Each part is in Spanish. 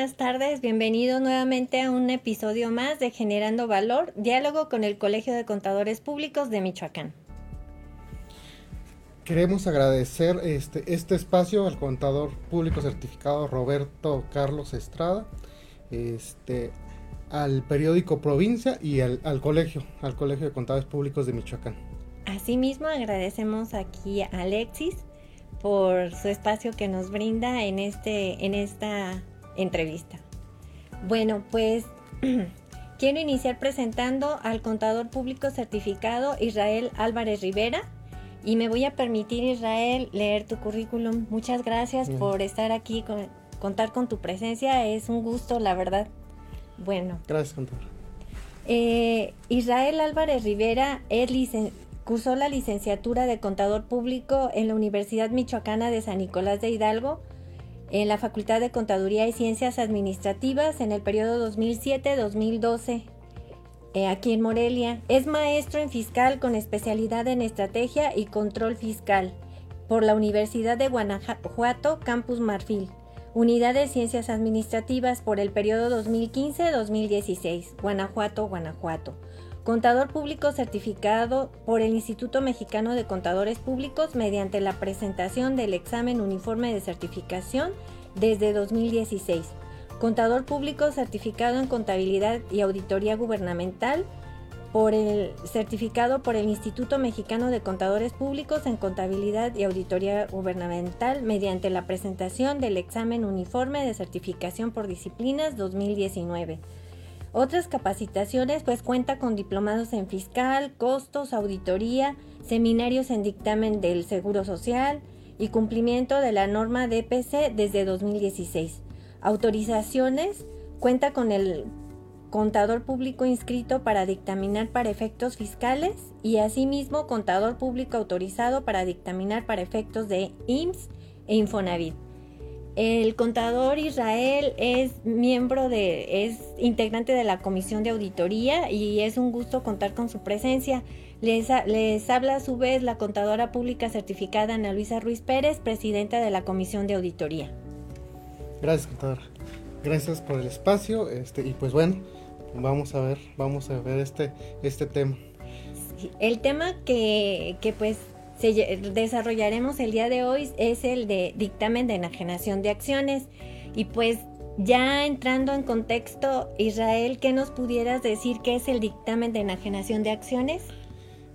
buenas tardes. Bienvenido nuevamente a un episodio más de Generando Valor, diálogo con el Colegio de Contadores Públicos de Michoacán. Queremos agradecer este, este espacio al contador público certificado Roberto Carlos Estrada, este, al periódico Provincia y al, al colegio, al Colegio de Contadores Públicos de Michoacán. Asimismo, agradecemos aquí a Alexis por su espacio que nos brinda en, este, en esta entrevista. Bueno, pues quiero iniciar presentando al contador público certificado Israel Álvarez Rivera y me voy a permitir, Israel, leer tu currículum. Muchas gracias por estar aquí, contar con tu presencia. Es un gusto, la verdad. Bueno. Gracias, contador. Eh, Israel Álvarez Rivera es Cursó la licenciatura de Contador Público en la Universidad Michoacana de San Nicolás de Hidalgo, en la Facultad de Contaduría y Ciencias Administrativas en el periodo 2007-2012, eh, aquí en Morelia. Es maestro en fiscal con especialidad en estrategia y control fiscal por la Universidad de Guanajuato, Campus Marfil. Unidad de Ciencias Administrativas por el periodo 2015-2016, Guanajuato, Guanajuato contador público certificado por el Instituto Mexicano de Contadores Públicos mediante la presentación del examen uniforme de certificación desde 2016, contador público certificado en contabilidad y auditoría gubernamental por el certificado por el Instituto Mexicano de Contadores Públicos en contabilidad y auditoría gubernamental mediante la presentación del examen uniforme de certificación por disciplinas 2019 otras capacitaciones, pues cuenta con diplomados en fiscal, costos, auditoría, seminarios en dictamen del Seguro Social y cumplimiento de la norma DPC desde 2016. Autorizaciones, cuenta con el contador público inscrito para dictaminar para efectos fiscales y asimismo contador público autorizado para dictaminar para efectos de IMSS e Infonavit. El contador Israel es miembro de, es integrante de la Comisión de Auditoría y es un gusto contar con su presencia. Les, les habla a su vez la contadora pública certificada Ana Luisa Ruiz Pérez, presidenta de la Comisión de Auditoría. Gracias, contadora. Gracias por el espacio. Este, y pues bueno, vamos a ver, vamos a ver este, este tema. el tema que, que pues desarrollaremos el día de hoy es el de dictamen de enajenación de acciones. Y pues ya entrando en contexto, Israel, ¿qué nos pudieras decir qué es el dictamen de enajenación de acciones?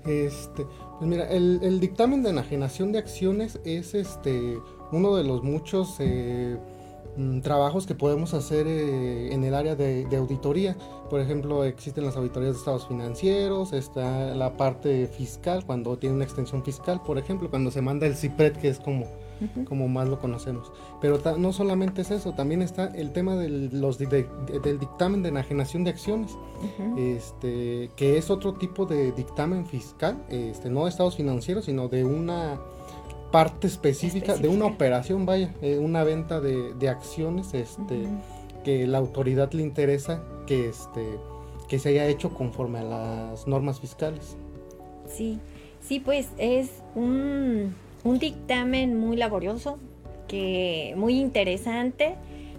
Este, pues mira, el, dictamen de enajenación de acciones es este uno de los muchos eh, Mm, trabajos que podemos hacer eh, en el área de, auditoría. Por ejemplo, existen las auditorías de estados financieros, está la parte fiscal, cuando tiene una extensión fiscal, por ejemplo, cuando se manda el CIPRED, que es como, como más lo conocemos. Pero no solamente es eso, también está el tema del, los, del dictamen de enajenación de acciones, este, que es otro tipo de dictamen fiscal, este, no de estados financieros, sino de una parte específica, de una operación, vaya, eh, una venta de, acciones este, que la autoridad le interesa que, este, que se haya hecho conforme a las normas fiscales. Sí, sí, pues es un, dictamen muy laborioso, que muy interesante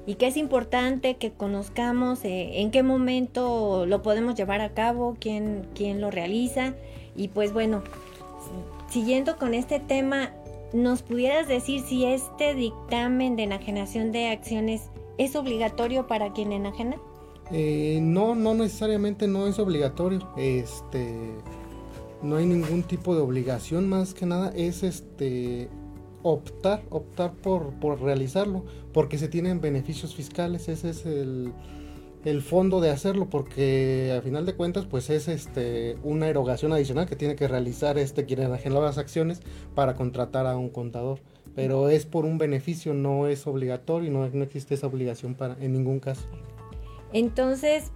y que es importante que conozcamos eh, en qué momento lo podemos llevar a cabo, quién, quién lo realiza. Y pues bueno, siguiendo con este tema, ¿Nos pudieras decir si este dictamen de enajenación de acciones es obligatorio para quien enajena? Eh, no, no necesariamente no es obligatorio. Este, no hay ningún tipo de obligación, más que nada es este optar, optar por, por realizarlo, porque se tienen beneficios fiscales. Ese es el, el fondo de hacerlo porque a final de cuentas pues es este una erogación adicional que tiene que realizar este quien enajena las acciones para contratar a un contador. Pero es por un beneficio no es obligatorio y no, no existe esa obligación para en ningún caso. Entonces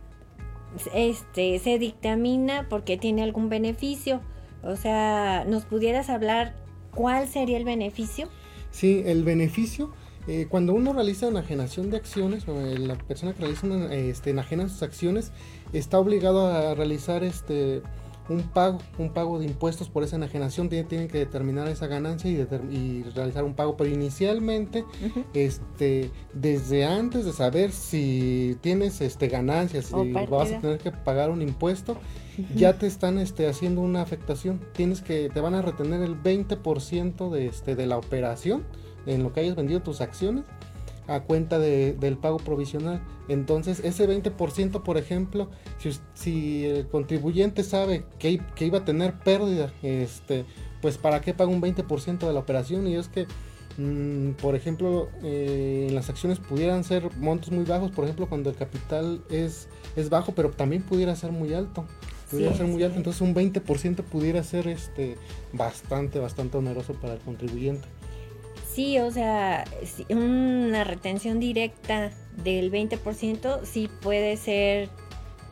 este se dictamina porque tiene algún beneficio. O sea nos pudieras hablar cuál sería el beneficio sí el beneficio eh, cuando uno realiza enajenación de acciones, o eh, la persona que realiza una, este, enajena sus acciones, está obligado a realizar este, un pago, un pago de impuestos por esa enajenación, tienen, que determinar esa ganancia y, realizar un pago, pero inicialmente, este, desde antes de saber si tienes este ganancias y vas a tener que pagar un impuesto, ya te están este, haciendo una afectación, tienes que, te van a retener el 20% de, este, de la operación en lo que hayas vendido tus acciones a cuenta de, del pago provisional. Entonces, ese 20%, por ejemplo, si, si el contribuyente sabe que, que, iba a tener pérdida, este, pues para qué paga un 20% de la operación. Y es que, mm, por ejemplo, eh, en las acciones pudieran ser montos muy bajos, por ejemplo, cuando el capital es, es bajo, pero también pudiera ser muy alto. Pudiera ser muy alto, entonces un 20% pudiera ser este, bastante, bastante oneroso para el contribuyente. Sí, o sea, una retención directa del 20% sí puede ser,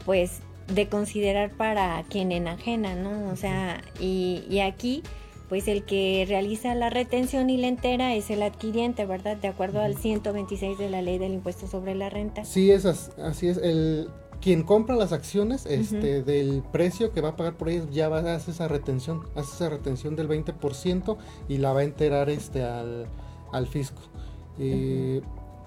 pues, de considerar para quien enajena, ¿no? O sea, y, y aquí, pues el que realiza la retención y la entera es el adquiriente, ¿verdad? De acuerdo al 126 de la ley del impuesto sobre la renta. Sí, es así, es. El, quien compra las acciones este, del precio que va a pagar por ellas ya va a hacer esa retención, hace esa retención del 20% y la va a enterar este, al, al fisco. Eh,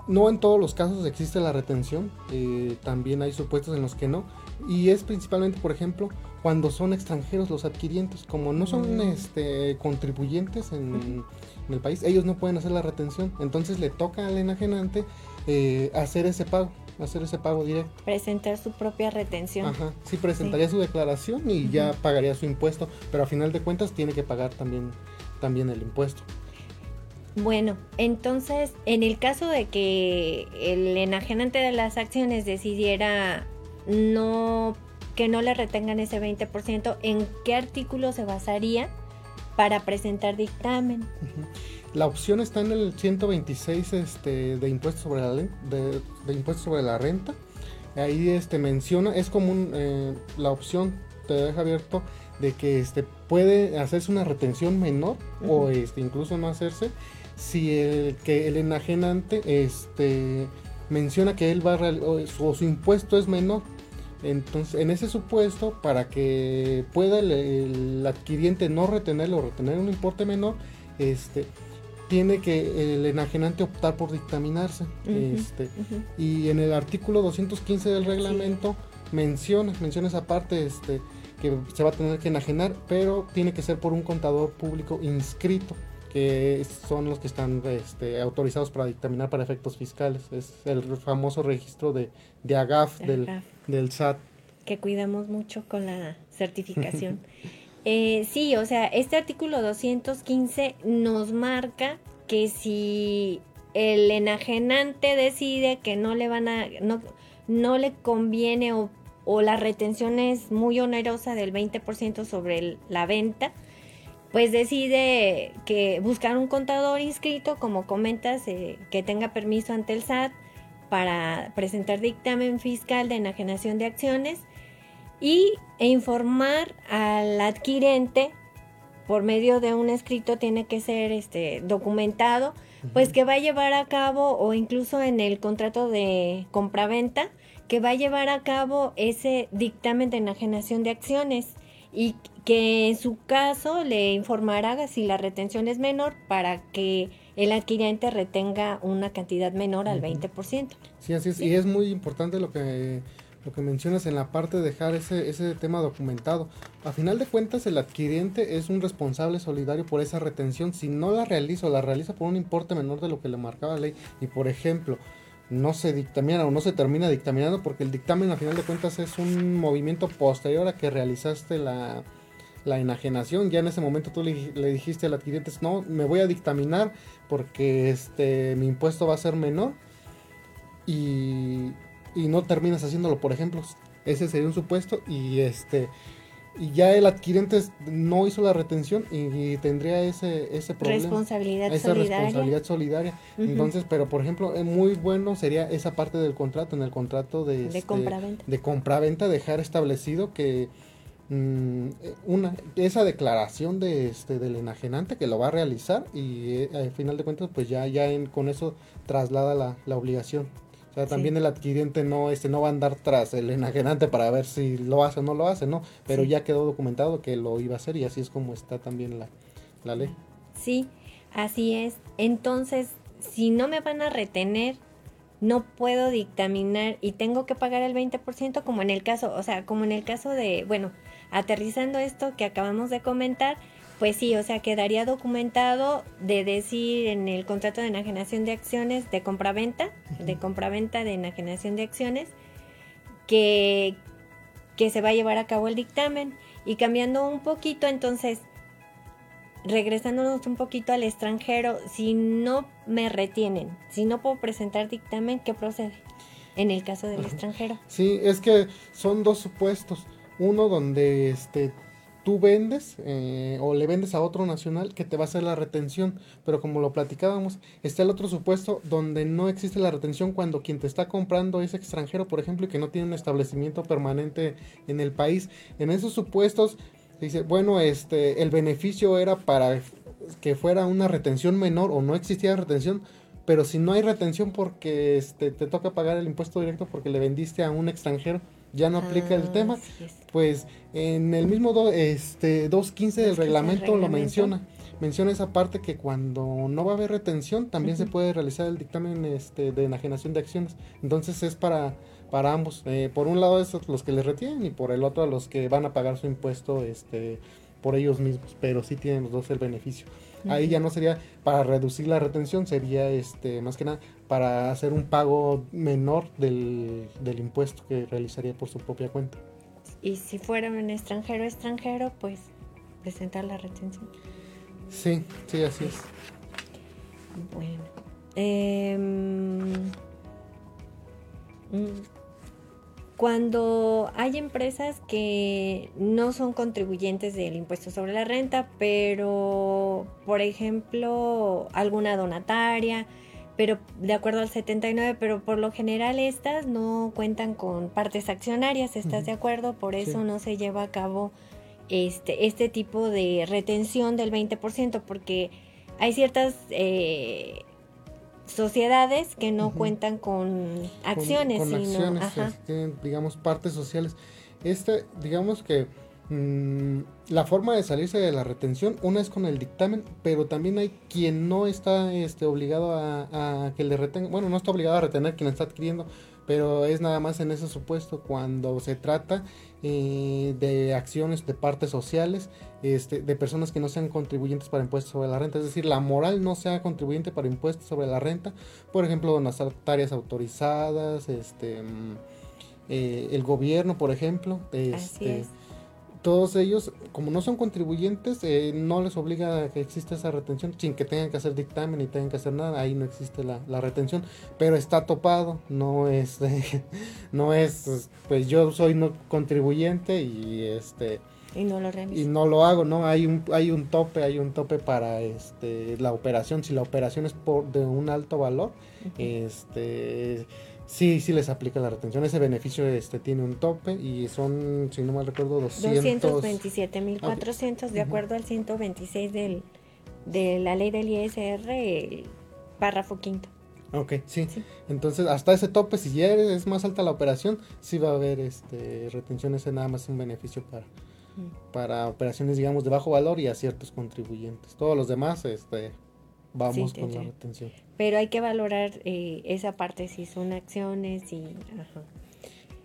no en todos los casos existe la retención, eh, también hay supuestos en los que no, y es principalmente, por ejemplo, cuando son extranjeros los adquirientes, como no son este, contribuyentes en, el país, ellos no pueden hacer la retención, entonces le toca al enajenante eh, hacer ese pago hacer ese pago directo. Presentar su propia retención. Ajá, sí, presentaría su declaración y ya pagaría su impuesto, pero a final de cuentas tiene que pagar también, también el impuesto. Bueno, entonces, en el caso de que el enajenante de las acciones decidiera no que no le retengan ese 20%, ¿en qué artículo se basaría para presentar dictamen? La opción está en el 126 este, de impuestos sobre la de, impuestos sobre la renta. Ahí este menciona, es común eh, la opción te deja abierto de que este puede hacerse una retención menor o este incluso no hacerse si el que el enajenante este menciona que él va a o su, impuesto es menor entonces en ese supuesto para que pueda el, adquiriente no retenerlo o retener un importe menor este tiene que el enajenante optar por dictaminarse. este, Y en el artículo 215 del reglamento menciona, menciona esa parte este, que se va a tener que enajenar, pero tiene que ser por un contador público inscrito, que son los que están este, autorizados para dictaminar para efectos fiscales. Es el famoso registro de, de AGAF, del, del SAT. Que cuidamos mucho con la certificación. Eh, sí, o sea, este artículo 215 nos marca que si el enajenante decide que no le van a, no, no le conviene o, la retención es muy onerosa del 20% sobre la venta, pues decide que buscar un contador inscrito, como comentas, eh, que tenga permiso ante el SAT para presentar dictamen fiscal de enajenación de acciones y, e informar al adquirente por medio de un escrito tiene que ser este documentado, pues que va a llevar a cabo o incluso en el contrato de compraventa que va a llevar a cabo ese dictamen de enajenación de acciones y que en su caso le informará si la retención es menor para que el adquiriente retenga una cantidad menor al 20%. Sí, así es. Y es muy importante lo que lo que mencionas en la parte de dejar ese, ese tema documentado. A final de cuentas, el adquiriente es un responsable solidario por esa retención. Si no la realiza o la realiza por un importe menor de lo que le marcaba la ley, y por ejemplo, no se dictamina o no se termina dictaminando, porque el dictamen a final de cuentas es un movimiento posterior a que realizaste la, la enajenación. Ya en ese momento tú le, le, dijiste al adquiriente, no, me voy a dictaminar porque este, mi impuesto va a ser menor. Y y no terminas haciéndolo, por ejemplo. Ese sería un supuesto y este y ya el adquirente no hizo la retención y, tendría ese, ese problema. Responsabilidad esa responsabilidad solidaria. Entonces, pero por ejemplo, es muy bueno sería esa parte del contrato, en el contrato de, de compraventa. De compraventa, dejar establecido que mm, una esa declaración de este del enajenante que lo va a realizar y eh, al final de cuentas pues ya ya con eso traslada la, la obligación O sea, también el adquiriente no, este, no va a andar tras el enajenante para ver si lo hace o no lo hace, ¿no? Pero ya quedó documentado que lo iba a hacer y así es como está también la, la ley. Sí, así es. Entonces, si no me van a retener, no puedo dictaminar y tengo que pagar el 20% como en el caso, o sea, como en el caso de, bueno, aterrizando esto que acabamos de comentar, pues sí, o sea, quedaría documentado de decir en el contrato de enajenación de acciones de compraventa, de compraventa de enajenación de acciones, que, que se va a llevar a cabo el dictamen. Y cambiando un poquito, entonces, regresándonos un poquito al extranjero, si no me retienen, si no puedo presentar dictamen, ¿qué procede? En el caso del extranjero. Sí, es que son dos supuestos. Uno donde este tú vendes eh, o le vendes a otro nacional que te va a hacer la retención, pero como lo platicábamos, está el otro supuesto donde no existe la retención cuando quien te está comprando es extranjero, por ejemplo, y que no tiene un establecimiento permanente en el país. En esos supuestos dice, bueno, este el beneficio era para que fuera una retención menor o no existía retención, pero si no hay retención porque este te toca pagar el impuesto directo porque le vendiste a un extranjero, ya no aplica el ah, tema, pues en el mismo do, este 215 del reglamento, lo menciona. Menciona esa parte que cuando no va a haber retención también se puede realizar el dictamen este, de enajenación de acciones. Entonces es para, para ambos. Eh, por un lado es los que les retienen y por el otro a los que van a pagar su impuesto este, por ellos mismos. Pero sí tienen los dos el beneficio. Ahí ya no sería para reducir la retención, sería este más que nada para hacer un pago menor del, impuesto que realizaría por su propia cuenta. Y si fuera un extranjero extranjero, pues presentar la retención. Sí, sí, así es. Bueno. Em, mm, cuando hay empresas que no son contribuyentes del impuesto sobre la renta, pero, por ejemplo, alguna donataria, pero de acuerdo al 79, pero por lo general estas no cuentan con partes accionarias, ¿estás de acuerdo? Por eso no se lleva a cabo este, este tipo de retención del 20%, porque hay ciertas eh, sociedades que no cuentan con acciones, con, acciones, tienen, digamos, partes sociales. Este, digamos que mm, la forma de salirse de la retención, una es con el dictamen, pero también hay quien no está este, obligado a, a que le retenga, bueno, no está obligado a retener quien está adquiriendo, pero es nada más en ese supuesto cuando se trata eh, de acciones de partes sociales, este, de personas que no sean contribuyentes para impuestos sobre la renta, es decir, la moral no sea contribuyente para impuestos sobre la renta, por ejemplo, donatarias autorizadas, este, mm, eh, el gobierno, por ejemplo, este, todos ellos, como no son contribuyentes, eh, no les obliga a que exista esa retención sin que tengan que hacer dictamen ni tengan que hacer nada, ahí no existe la, la retención, pero está topado, no es, no es, pues yo soy no contribuyente y este... Y no lo Y no lo hago, ¿no? Hay un, hay un tope, hay un tope para este, la operación. Si la operación es por, de un alto valor, este Sí, sí les aplica la retención. Ese beneficio este tiene un tope y son, si no mal recuerdo, 200... 227.400 de acuerdo al 126 del, de la ley del ISR, párrafo quinto. Ok, sí. Entonces, hasta ese tope, si ya es más alta la operación, sí va a haber este, retención. Ese nada más un beneficio para, para operaciones, digamos, de bajo valor y a ciertos contribuyentes. Todos los demás, este, vamos con la retención. Pero hay que valorar eh, esa parte, si son acciones y...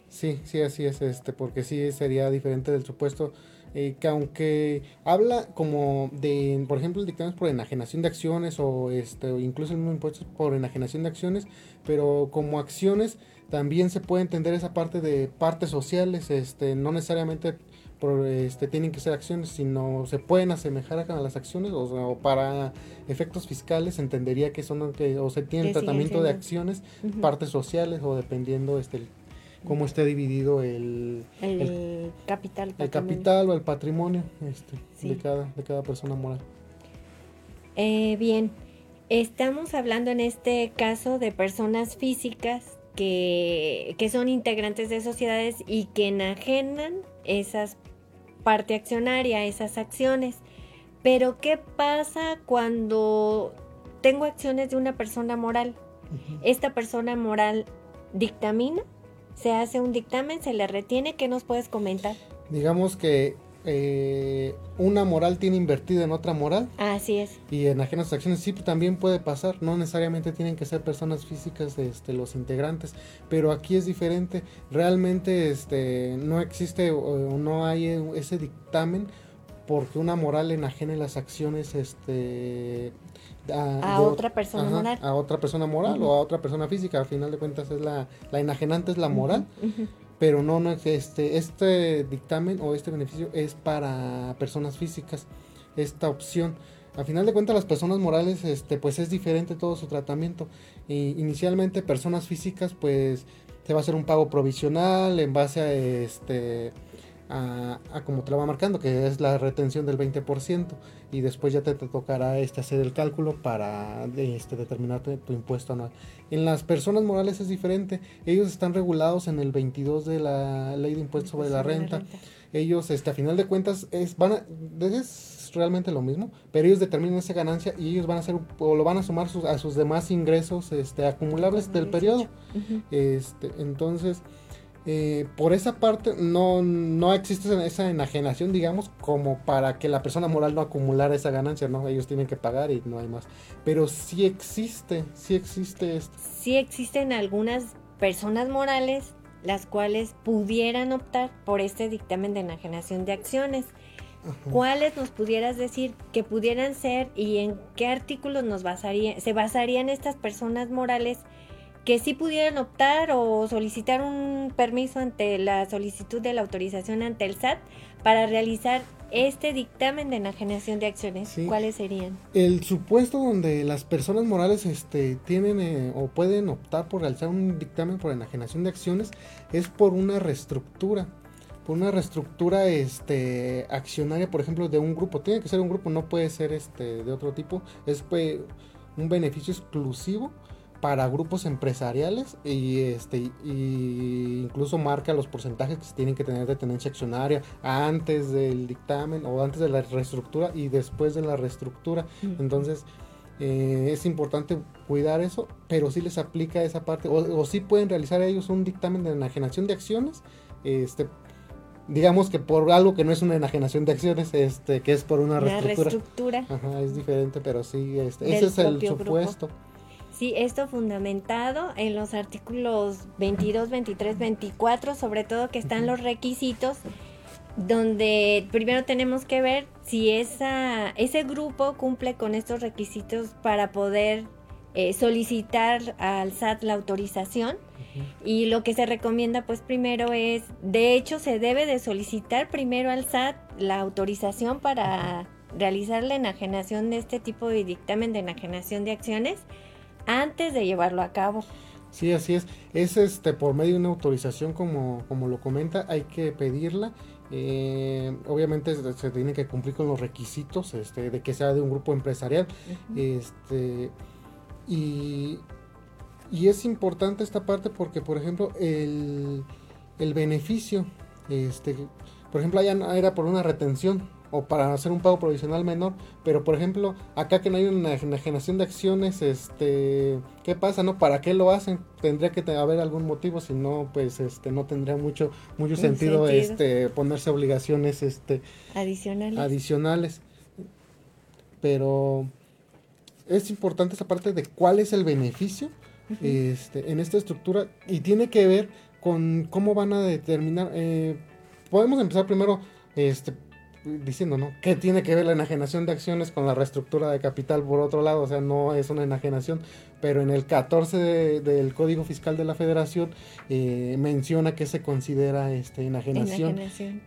Sí, sí, así es, este, porque sí sería diferente del supuesto eh, que aunque habla como de, por ejemplo, el dictamen por enajenación de acciones o este, incluso el mismo impuesto por enajenación de acciones, pero como acciones también se puede entender esa parte de partes sociales, este, no necesariamente este, tienen que ser acciones, sino se pueden asemejar a las acciones o, para efectos fiscales entendería que son que, o se tiene tratamiento de acciones, partes sociales o dependiendo este cómo esté dividido el, el, capital el capital o el patrimonio este, de cada de cada persona moral. Eh, bien, estamos hablando en este caso de personas físicas que, que son integrantes de sociedades y que enajenan esas parte accionaria, esas acciones. Pero ¿qué pasa cuando tengo acciones de una persona moral? Esta persona moral dictamina, se hace un dictamen, se le retiene, ¿qué nos puedes comentar? Digamos que eh, una moral tiene invertida en otra moral. Así es. Y en ajenas acciones sí también puede pasar, no necesariamente tienen que ser personas físicas este, los integrantes, pero aquí es diferente, realmente este, no existe o no hay ese dictamen porque una moral enajene las acciones este a, otra persona moral. a otra persona moral o a otra persona física. Al final de cuentas es la la enajenante es la moral pero no, no este, este dictamen o este beneficio es para personas físicas, esta opción. A final de cuentas las personas morales, este, pues es diferente todo su tratamiento. Y inicialmente personas físicas, pues se va a hacer un pago provisional en base a este a, como te lo va marcando, que es la retención del 20%, y después ya te, tocará este, hacer el cálculo para este, determinar tu, impuesto anual. En las personas morales es diferente, ellos están regulados en el 22 de la ley de impuestos sobre la renta. Ellos, este, a final de cuentas, es, van es realmente lo mismo, pero ellos determinan esa ganancia y ellos van a hacer o lo van a sumar a sus demás ingresos este, acumulables del periodo. este, entonces, eh, por esa parte no, no existe esa enajenación, digamos, como para que la persona moral no acumulara esa ganancia, ¿no? Ellos tienen que pagar y no hay más. Pero sí existe, sí existe esto. Sí existen algunas personas morales las cuales pudieran optar por este dictamen de enajenación de acciones. ¿Cuáles nos pudieras decir que pudieran ser y en qué artículos nos basaría, se basarían estas personas morales que sí pudieran optar o solicitar un permiso ante la solicitud de la autorización ante el SAT para realizar este dictamen de enajenación de acciones, ¿cuáles serían? El supuesto donde las personas morales este, tienen eh, o pueden optar por realizar un dictamen por enajenación de acciones es por una reestructura, por una reestructura este, accionaria, por ejemplo, de un grupo. Tiene que ser un grupo, no puede ser este, de otro tipo. Es pues, un beneficio exclusivo para grupos empresariales y este y incluso marca los porcentajes que se tienen que tener de tenencia accionaria antes del dictamen o antes de la reestructura y después de la reestructura. Entonces eh, es importante cuidar eso pero si les aplica esa parte. O, si pueden realizar ellos un dictamen de enajenación de acciones este digamos que por algo que no es una enajenación de acciones, este, que es por una reestructura. Ajá, es diferente, pero sí, este, ese es el supuesto. Sí, esto fundamentado en los artículos 22, 23, 24, sobre todo que están los requisitos, donde primero tenemos que ver si esa, ese grupo cumple con estos requisitos para poder eh, solicitar al SAT la autorización. Y lo que se recomienda pues primero es, de hecho se debe de solicitar primero al SAT la autorización para realizar la enajenación de este tipo de dictamen de enajenación de acciones antes de llevarlo a cabo. Sí, así es. Es este por medio de una autorización, como, como lo comenta, hay que pedirla. Eh, obviamente se tiene que cumplir con los requisitos este, de que sea de un grupo empresarial. este, y, y, es importante esta parte porque, por ejemplo, el, el beneficio, este, por ejemplo, allá era por una retención o para hacer un pago provisional menor, pero por ejemplo, acá que no hay una enajenación de acciones, este, ¿qué pasa, no? ¿Para qué lo hacen? Tendría que haber algún motivo, si no, pues este no tendría mucho mucho sentido, este ponerse obligaciones este adicionales. Adicionales. Pero es importante esa parte de cuál es el beneficio este, en esta estructura y tiene que ver con cómo van a determinar eh, podemos empezar primero este diciendo, ¿no? ¿Qué tiene que ver la enajenación de acciones con la reestructura de capital por otro lado? O sea, no es una enajenación, pero en el 14 del Código Fiscal de la Federación eh, menciona que se considera este, enajenación,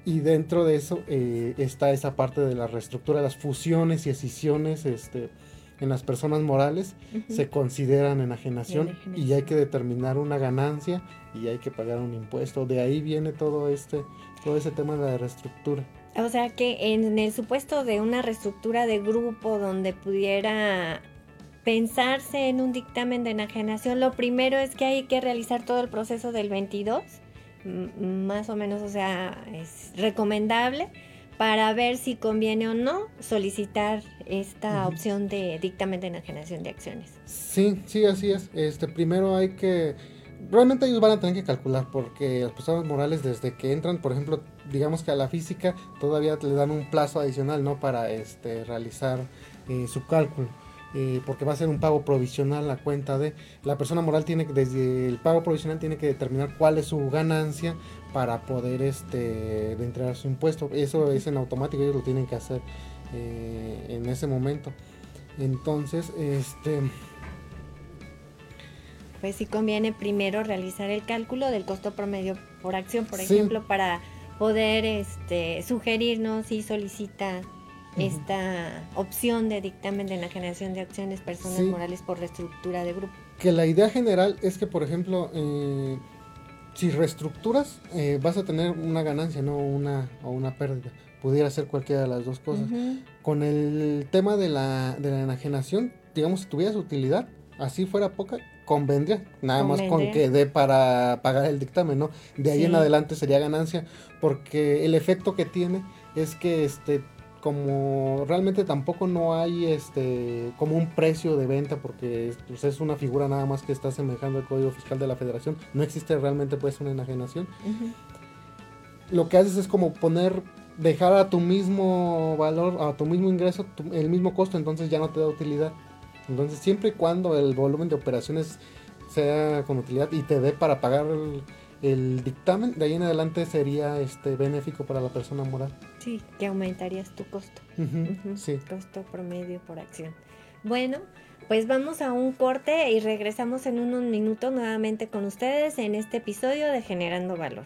y dentro de eso eh, está esa parte de la reestructura, las fusiones y escisiones este, en las personas morales se consideran enajenación, enajenación y hay que determinar una ganancia y hay que pagar un impuesto. De ahí viene todo este todo ese tema de la reestructura. O sea que en el supuesto de una reestructura de grupo donde pudiera pensarse en un dictamen de enajenación, lo primero es que hay que realizar todo el proceso del 22, más o menos, o sea, es recomendable para ver si conviene o no solicitar esta opción de dictamen de enajenación de acciones. Sí, sí, así es. Este, primero hay que realmente ellos van a tener que calcular porque las personas morales desde que entran, por ejemplo, digamos que a la física todavía le dan un plazo adicional, ¿no? Para este realizar eh, su cálculo. Eh, porque va a ser un pago provisional la cuenta de la persona moral tiene que desde el pago provisional tiene que determinar cuál es su ganancia para poder este de entregar su impuesto eso es en automático ellos lo tienen que hacer eh, en ese momento entonces este pues sí conviene primero realizar el cálculo del costo promedio por acción por ejemplo para poder este sugerirnos si solicita esta opción de dictamen de la generación de acciones personas morales por reestructura de grupo. Que la idea general es que, por ejemplo, eh, si reestructuras, eh, vas a tener una ganancia, no una o una pérdida. Pudiera ser cualquiera de las dos cosas. Con el tema de la, de la enajenación, digamos, si tuvieras utilidad, así fuera poca, convendría, nada más con que dé para pagar el dictamen, ¿no? De ahí en adelante sería ganancia, porque el efecto que tiene es que este como realmente tampoco no hay este como un precio de venta porque pues, es una figura nada más que está semejando al código fiscal de la federación no existe realmente pues una enajenación. Lo que haces es como poner dejar a tu mismo valor a tu mismo ingreso el mismo costo entonces ya no te da utilidad entonces siempre y cuando el volumen de operaciones sea con utilidad y te dé para pagar el, el dictamen de ahí en adelante sería este benéfico para la persona moral. Sí, que aumentarías tu costo. sí. Costo promedio por acción. Bueno, pues vamos a un corte y regresamos en unos minutos nuevamente con ustedes en este episodio de Generando Valor.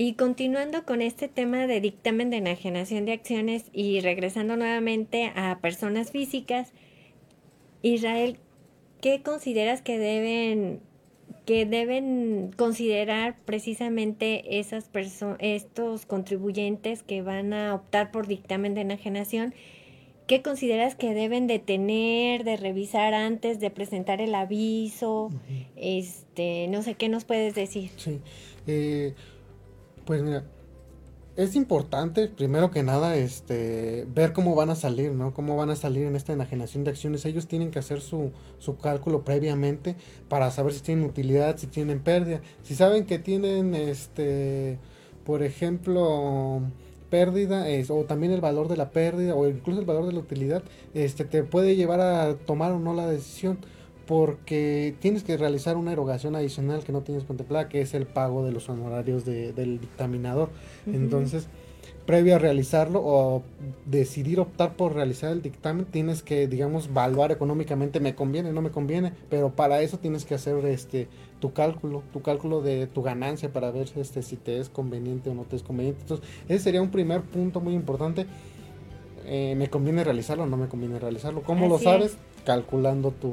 Y continuando con este tema de dictamen de enajenación de acciones y regresando nuevamente a personas físicas, Israel, ¿qué consideras que deben que deben considerar precisamente esas estos contribuyentes que van a optar por dictamen de enajenación? ¿Qué consideras que deben de tener, de revisar antes de presentar el aviso? Este, no sé, ¿qué nos puedes decir? Sí. Eh, pues mira, es importante, primero que nada, este, ver cómo van a salir, ¿no? Cómo van a salir en esta enajenación de acciones. Ellos tienen que hacer su, su cálculo previamente para saber si tienen utilidad, si tienen pérdida. Si saben que tienen, este, por ejemplo, pérdida es, o también el valor de la pérdida o incluso el valor de la utilidad, este, te puede llevar a tomar o no la decisión porque tienes que realizar una erogación adicional que no tienes contemplada, que es el pago de los honorarios del dictaminador. Entonces, previo a realizarlo o decidir optar por realizar el dictamen, tienes que, digamos, evaluar económicamente, me conviene, no me conviene, pero para eso tienes que hacer este tu cálculo, tu cálculo de tu ganancia para ver este, si te es conveniente o no te es conveniente. Entonces, ese sería un primer punto muy importante. Eh, ¿Me conviene realizarlo o no me conviene realizarlo? ¿Cómo lo sabes? Calculando tu,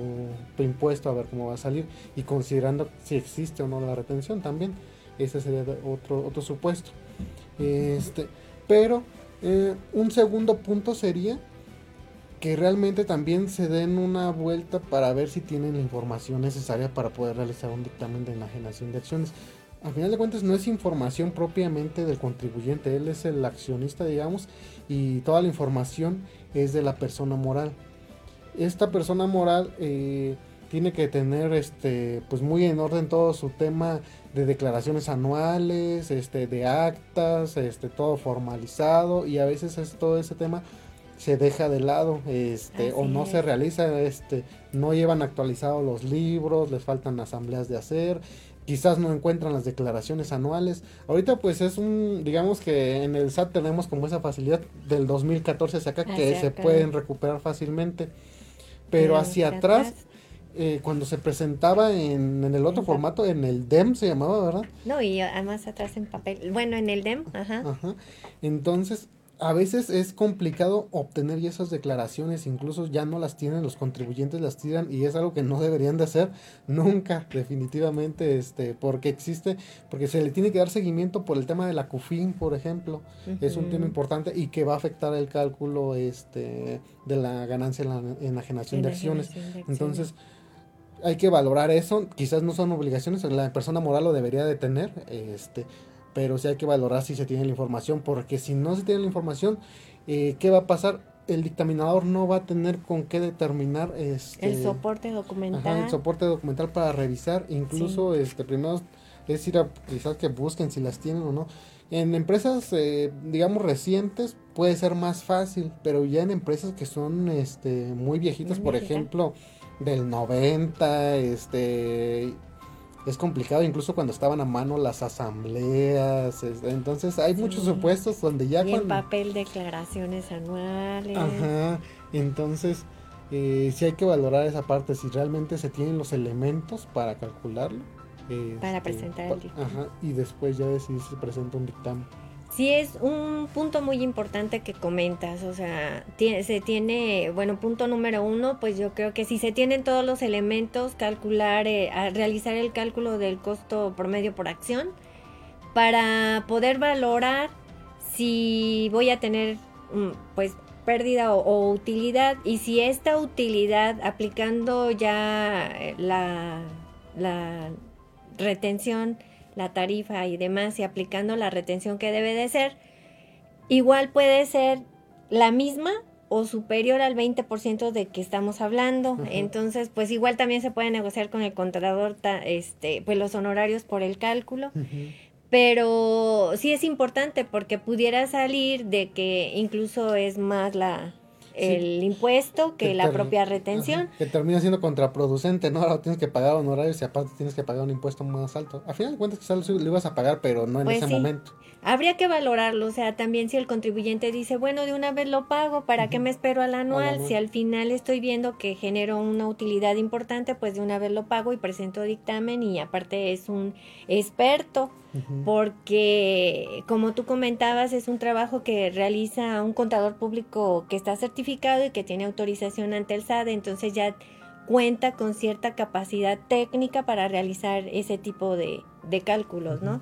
impuesto a ver cómo va a salir y considerando si existe o no la retención también. Ese sería otro, otro supuesto. Este, Pero eh, un segundo punto sería que realmente también se den una vuelta para ver si tienen la información necesaria para poder realizar un dictamen de enajenación de acciones. Al final de cuentas no es información propiamente del contribuyente, él es el accionista, digamos, y toda la información es de la persona moral. Esta persona moral eh, tiene que tener este pues muy en orden todo su tema de declaraciones anuales, este de actas, este todo formalizado y a veces es todo ese tema se deja de lado este o no se realiza este no llevan actualizados los libros les faltan asambleas de hacer quizás no encuentran las declaraciones anuales. Ahorita pues es un digamos que en el SAT tenemos como esa facilidad del 2014 hacia acá que se pueden recuperar fácilmente pero hacia atrás, eh, cuando se presentaba en, el otro formato, en el DEM se llamaba, ¿verdad? No, y además atrás en papel. Bueno, en el DEM, ajá. Ajá. Entonces, a veces es complicado obtener esas declaraciones, incluso ya no las tienen los contribuyentes, las tiran y es algo que no deberían de hacer nunca, definitivamente, este, porque existe, porque se le tiene que dar seguimiento por el tema de la CUFIN, por ejemplo, es un tema importante y que va a afectar el cálculo este, de la ganancia en la enajenación, de, acciones. Entonces, hay que valorar eso, quizás no son obligaciones, la persona moral lo debería de tener, este, pero sí hay que valorar si se tiene la información, porque si no se tiene la información, eh, ¿qué va a pasar? El dictaminador no va a tener con qué determinar este, el soporte documental. el soporte documental para revisar, incluso este primero es ir a quizás que busquen si las tienen o no. En empresas, eh, digamos, recientes puede ser más fácil, pero ya en empresas que son este, muy viejitas, por ejemplo, del 90, este, es complicado incluso cuando estaban a mano las asambleas. entonces hay muchos supuestos donde ya... Y en papel declaraciones anuales. Ajá, entonces eh, sí hay que valorar esa parte, si realmente se tienen los elementos para calcularlo. para este, presentar el dictamen. Ajá, y después ya decidir si se presenta un dictamen. Sí, es un punto muy importante que comentas, o sea, se tiene, bueno, punto número uno, pues yo creo que si se tienen todos los elementos, calcular, eh, realizar el cálculo del costo promedio por acción, para poder valorar si voy a tener, mm, pues, pérdida o, utilidad, y si esta utilidad, aplicando ya eh, la, la retención, la tarifa y demás y aplicando la retención que debe de ser, igual puede ser la misma o superior al 20% de que estamos hablando. Entonces, pues igual también se puede negociar con el contador este, pues los honorarios por el cálculo. Pero sí es importante porque pudiera salir de que incluso es más la, el impuesto que, la propia retención. que termina siendo contraproducente, ¿no? Ahora tienes que pagar honorarios y aparte tienes que pagar un impuesto más alto. A final de cuentas quizás lo ibas a pagar, pero no en pues ese momento. Habría que valorarlo, o sea, también si el contribuyente dice, bueno, de una vez lo pago, ¿para qué me espero al anual? Si al final estoy viendo que genero una utilidad importante, pues de una vez lo pago y presento dictamen y aparte es un experto porque como tú comentabas es un trabajo que realiza un contador público que está certificado y que tiene autorización ante el SAD, entonces ya cuenta con cierta capacidad técnica para realizar ese tipo de, cálculos, ¿no?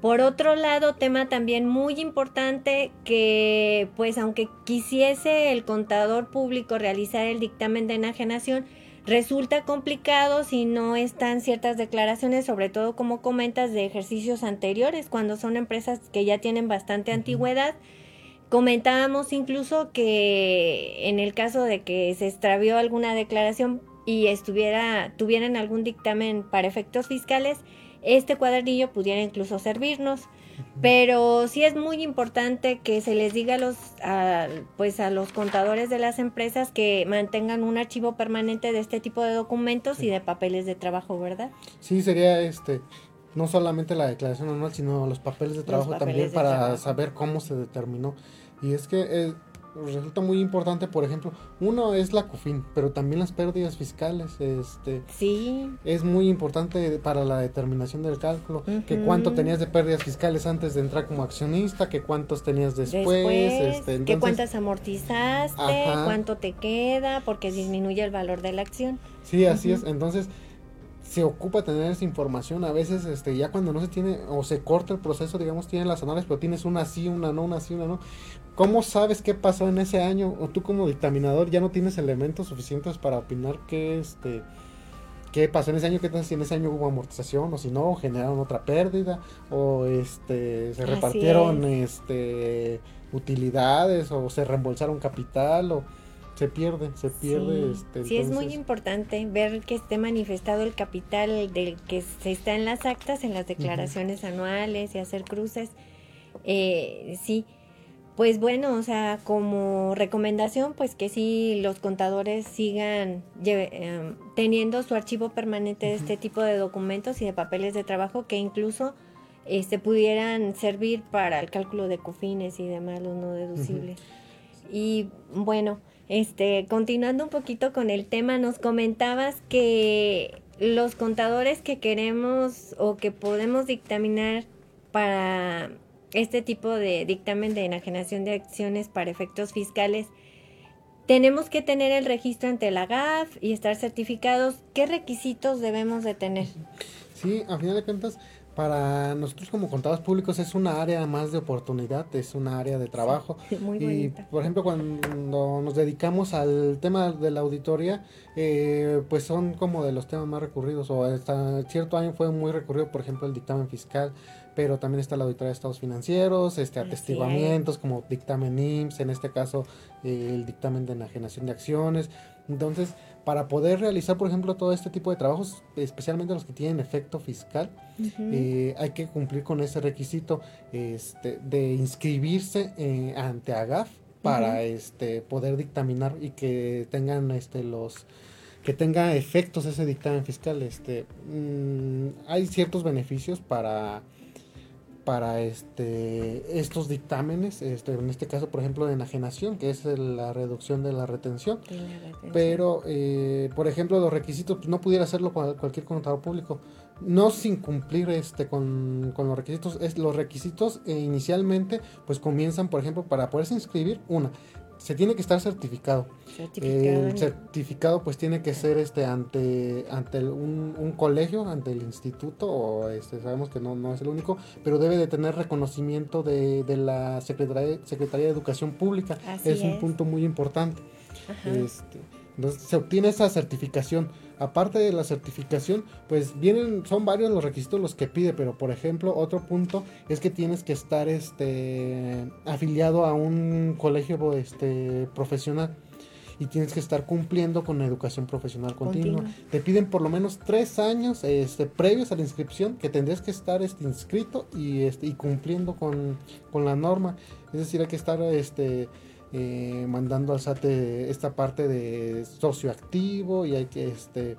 Por otro lado, tema también muy importante que pues aunque quisiese el contador público realizar el dictamen de enajenación, Resulta complicado si no están ciertas declaraciones, sobre todo como comentas, de ejercicios anteriores, cuando son empresas que ya tienen bastante antigüedad. Comentábamos incluso que en el caso de que se extravió alguna declaración y estuviera, tuvieran algún dictamen para efectos fiscales, este cuadernillo pudiera incluso servirnos. Pero sí es muy importante que se les diga a los, pues a los contadores de las empresas que mantengan un archivo permanente de este tipo de documentos y de papeles de trabajo, ¿verdad? Sí, sería este no solamente la declaración anual, sino los papeles de trabajo también para saber cómo se determinó. Y es que eh, resulta muy importante, por ejemplo, uno es la COFIN, pero también las pérdidas fiscales, este, sí, es muy importante para la determinación del cálculo, que cuánto tenías de pérdidas fiscales antes de entrar como accionista, que cuántos tenías después, este, que cuántas amortizaste, cuánto te queda, porque disminuye el valor de la acción. Sí, así es, entonces se ocupa tener esa información. A veces, este, ya cuando no se tiene, o se corta el proceso, digamos, tienen las anuales, pero tienes una sí, una no, una sí, una no. ¿Cómo sabes qué pasó en ese año? O tú como dictaminador ya no tienes elementos suficientes para opinar qué, este, qué pasó en ese año, qué tal si en ese año hubo amortización, o si no, generaron otra pérdida, o este, se repartieron, este, utilidades, o se reembolsaron capital, o se pierde, se pierde. Sí, este, sí es muy importante ver que esté manifestado el capital del que se está en las actas, en las declaraciones anuales y hacer cruces. Eh, sí, pues bueno, o sea, como recomendación, pues que sí los contadores sigan em, teniendo su archivo permanente de este tipo de documentos y de papeles de trabajo que incluso este, pudieran servir para el cálculo de cofines y demás, los no deducibles. Y bueno, este, continuando un poquito con el tema, nos comentabas que los contadores que queremos o que podemos dictaminar para este tipo de dictamen de enajenación de acciones para efectos fiscales, tenemos que tener el registro ante la GAF y estar certificados. ¿Qué requisitos debemos de tener? Sí, a final de cuentas, para nosotros como contadores públicos es una área más de oportunidad, es una área de trabajo. muy y por ejemplo, cuando nos dedicamos al tema de la auditoría, eh, pues son como de los temas más recurridos, o hasta cierto año fue muy recurrido, por ejemplo, el dictamen fiscal, pero también está la auditoría de estados financieros, este atestiguamientos como dictamen IMSS, en este caso eh, el dictamen de enajenación de acciones. Entonces, para poder realizar, por ejemplo, todo este tipo de trabajos, especialmente los que tienen efecto fiscal, eh, hay que cumplir con ese requisito este, de inscribirse eh, ante AGAF para este, poder dictaminar y que tengan este, los que tenga efectos ese dictamen fiscal. Este, mm, hay ciertos beneficios para para este estos dictámenes, este, en este caso por ejemplo de enajenación, que es la reducción de la retención, pero eh, por ejemplo los requisitos pues, no pudiera hacerlo cualquier contador público, no sin cumplir este con, los requisitos, es, los requisitos eh, inicialmente pues comienzan por ejemplo para poderse inscribir, una, se tiene que estar certificado. El certificado pues tiene que ser este ante ante un, colegio, ante el instituto o este sabemos que no, no es el único, pero debe de tener reconocimiento de, de la Secretaría, Secretaría de Educación Pública. es, un punto muy importante. Este, entonces se obtiene esa certificación aparte de la certificación, pues vienen, son varios los requisitos los que pide, pero por ejemplo, otro punto es que tienes que estar este afiliado a un colegio este profesional y tienes que estar cumpliendo con educación profesional continua. Te piden por lo menos tres años este, previos a la inscripción que tendrías que estar este, inscrito y, este, y cumpliendo con, con la norma. Es decir, hay que estar este, eh, mandando al SAT esta parte de socio activo y hay que este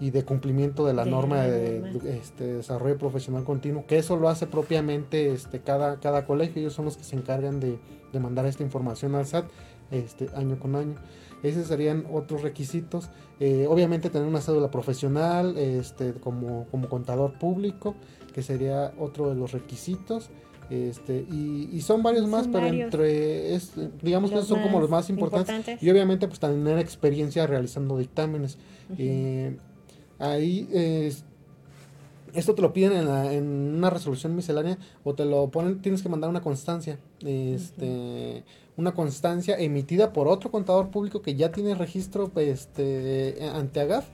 y de cumplimiento de la norma de, este, desarrollo profesional continuo, que eso lo hace propiamente este, cada, cada colegio, ellos son los que se encargan de, mandar esta información al SAT este, año con año. Esos serían otros requisitos. Eh, obviamente tener una cédula profesional este, como, como contador público, que sería otro de los requisitos. Este, y, son varios más, pero entre, digamos que son como los más importantes, Y obviamente, pues tener experiencia realizando dictámenes. Eh, ahí, esto te lo piden en, una resolución miscelánea o te lo ponen, tienes que mandar una constancia. Este, Una constancia emitida por otro contador público que ya tiene registro este, ante AGAF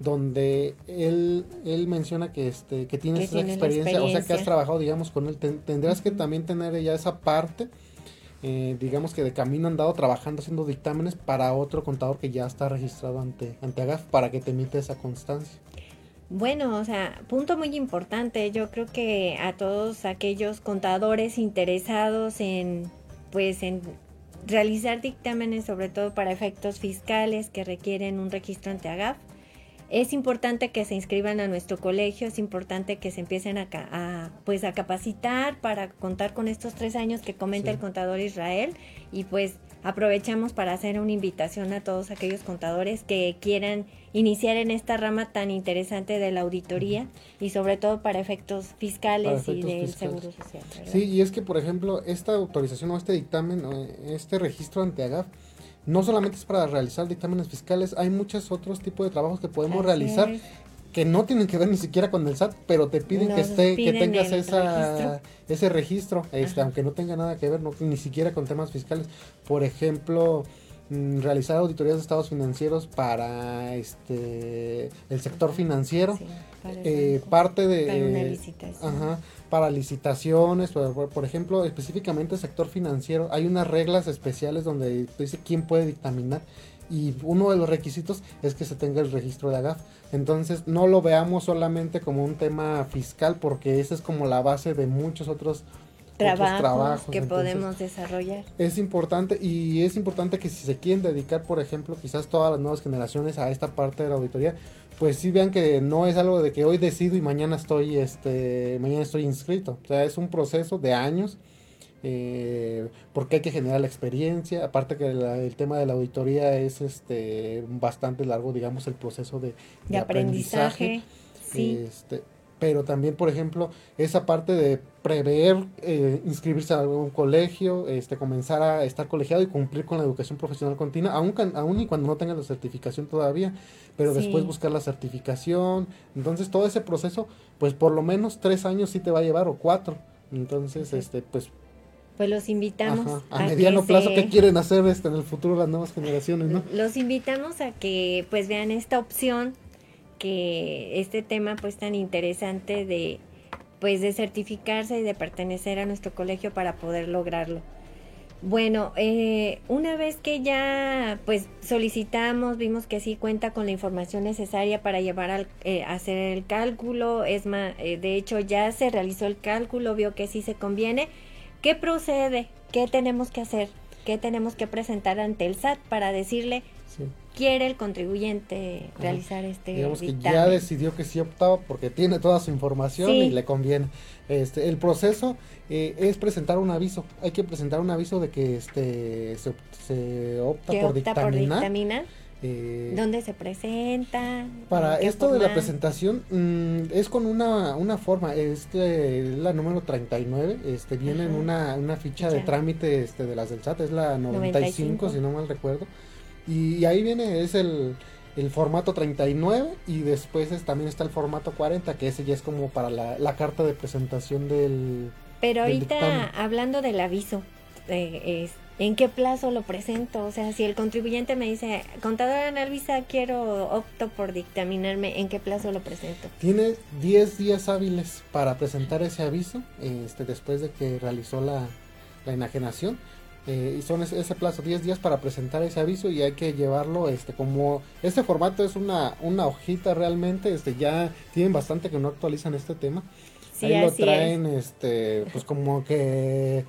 donde él, él menciona que este que tienes esa experiencia, o sea que has trabajado digamos con él. Tendrás que también tener ya esa parte eh, digamos que de camino andado trabajando haciendo dictámenes para otro contador que ya está registrado ante ante AGAF para que te emite esa constancia. Bueno, o sea, punto muy importante. Yo creo que a todos aquellos contadores interesados en, pues, en realizar dictámenes, sobre todo para efectos fiscales que requieren un registro ante AGAF, es importante que se inscriban a nuestro colegio, es importante que se empiecen a, pues a capacitar para contar con estos tres años que comenta el contador Israel. Y pues aprovechamos para hacer una invitación a todos aquellos contadores que quieran iniciar en esta rama tan interesante de la auditoría y sobre todo para efectos fiscales y del seguro social. Sí, y es que por ejemplo esta autorización o este dictamen, este registro ante AGAF, no solamente es para realizar dictámenes fiscales, hay muchos otros tipos de trabajos que podemos realizar que no tienen que ver ni siquiera con el SAT, pero te piden que esté, que tengas esa, ese registro, este, aunque no tenga nada que ver, no, ni siquiera con temas fiscales. Por ejemplo, mm, realizar auditorías de estados financieros para este el sector financiero, eh, parte de para una licitación. Ajá, para licitaciones, por, por, ejemplo, específicamente el sector financiero, hay unas reglas especiales donde dice quién puede dictaminar y uno de los requisitos es que se tenga el registro de AGAF. Entonces no lo veamos solamente como un tema fiscal porque esa es como la base de muchos otros trabajos, que podemos desarrollar. Es importante y es importante que si se quieren dedicar, por ejemplo, quizás todas las nuevas generaciones a esta parte de la auditoría, pues sí vean que no es algo de que hoy decido y mañana estoy este mañana estoy inscrito. O sea, es un proceso de años eh, porque hay que generar la experiencia, aparte que el tema de la auditoría es este bastante largo, digamos, el proceso de, aprendizaje. Este, pero también, por ejemplo, esa parte de prever eh, inscribirse a algún colegio, este, comenzar a estar colegiado y cumplir con la educación profesional continua, aún, aún y cuando no tengas la certificación todavía, pero después buscar la certificación. Entonces, todo ese proceso, pues por lo menos tres años sí te va a llevar o cuatro. Entonces, este, pues pues los invitamos a, mediano plazo qué quieren hacer este en el futuro las nuevas generaciones no los invitamos a que pues vean esta opción este tema pues tan interesante de pues de certificarse y de pertenecer a nuestro colegio para poder lograrlo bueno eh, una vez que ya pues solicitamos vimos que sí cuenta con la información necesaria para llevar al eh, hacer el cálculo es más eh, de hecho ya se realizó el cálculo vio que sí se conviene ¿Qué procede? ¿Qué tenemos que hacer? ¿Qué tenemos que presentar ante el SAT para decirle quiere el contribuyente realizar este Digamos que ya decidió que sí optaba porque tiene toda su información y le conviene. Este, el proceso eh, es presentar un aviso. Hay que presentar un aviso de que este se, opta, por, dictaminar. Eh, ¿Dónde se presenta? Para esto de la presentación mm, es con una, una forma, este, la número 39, este, viene en una, una ficha de trámite este, de las del SAT, es la 95, si no mal recuerdo. Y, ahí viene, es el, el formato 39 y después también está el formato 40, que ese ya es como para la, la carta de presentación del... Pero ahorita, hablando del aviso, eh, ¿En qué plazo lo presento? O sea, si el contribuyente me dice, contadora Analvisa, quiero, opto por dictaminarme, ¿en qué plazo lo presento? Tiene 10 días hábiles para presentar ese aviso, este, después de que realizó la, enajenación. Eh, y son ese, plazo, 10 días para presentar ese aviso y hay que llevarlo, este, como, este formato es una, una hojita realmente, este, ya tienen bastante que no actualizan este tema. Sí, Ahí lo traen, este, pues como que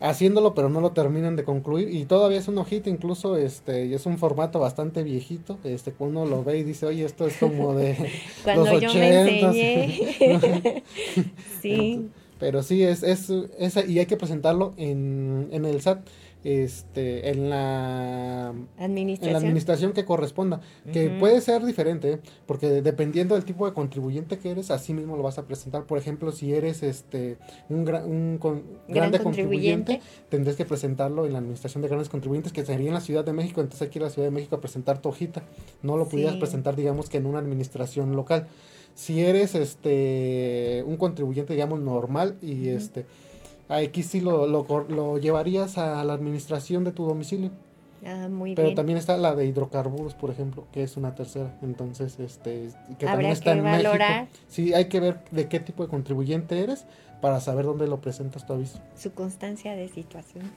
haciéndolo, pero no lo terminan de concluir. Y todavía es un ojito, incluso este, y es un formato bastante viejito. Este, uno lo ve y dice, oye, esto es como de Cuando los yo me enseñé. sí. Pero sí, es, es, es, y hay que presentarlo en, en el SAT este en la administración, en la administración que corresponda que puede ser diferente porque dependiendo del tipo de contribuyente que eres así mismo lo vas a presentar. Por ejemplo si eres este un, gran, un grande contribuyente, tendrás que presentarlo en la administración de grandes contribuyentes que sería en la Ciudad de México. Entonces aquí en la Ciudad de México a presentar tu hojita no lo pudieras presentar digamos que en una administración local si eres este un contribuyente digamos normal y este Aquí sí lo, lo, lo, llevarías a la administración de tu domicilio. Ah, muy Pero bien. también está la de hidrocarburos, por ejemplo, que es una tercera. Entonces, este, que también está en valorar. México. Sí, hay que ver de qué tipo de contribuyente eres para saber dónde lo presentas tu aviso. Su constancia de situación.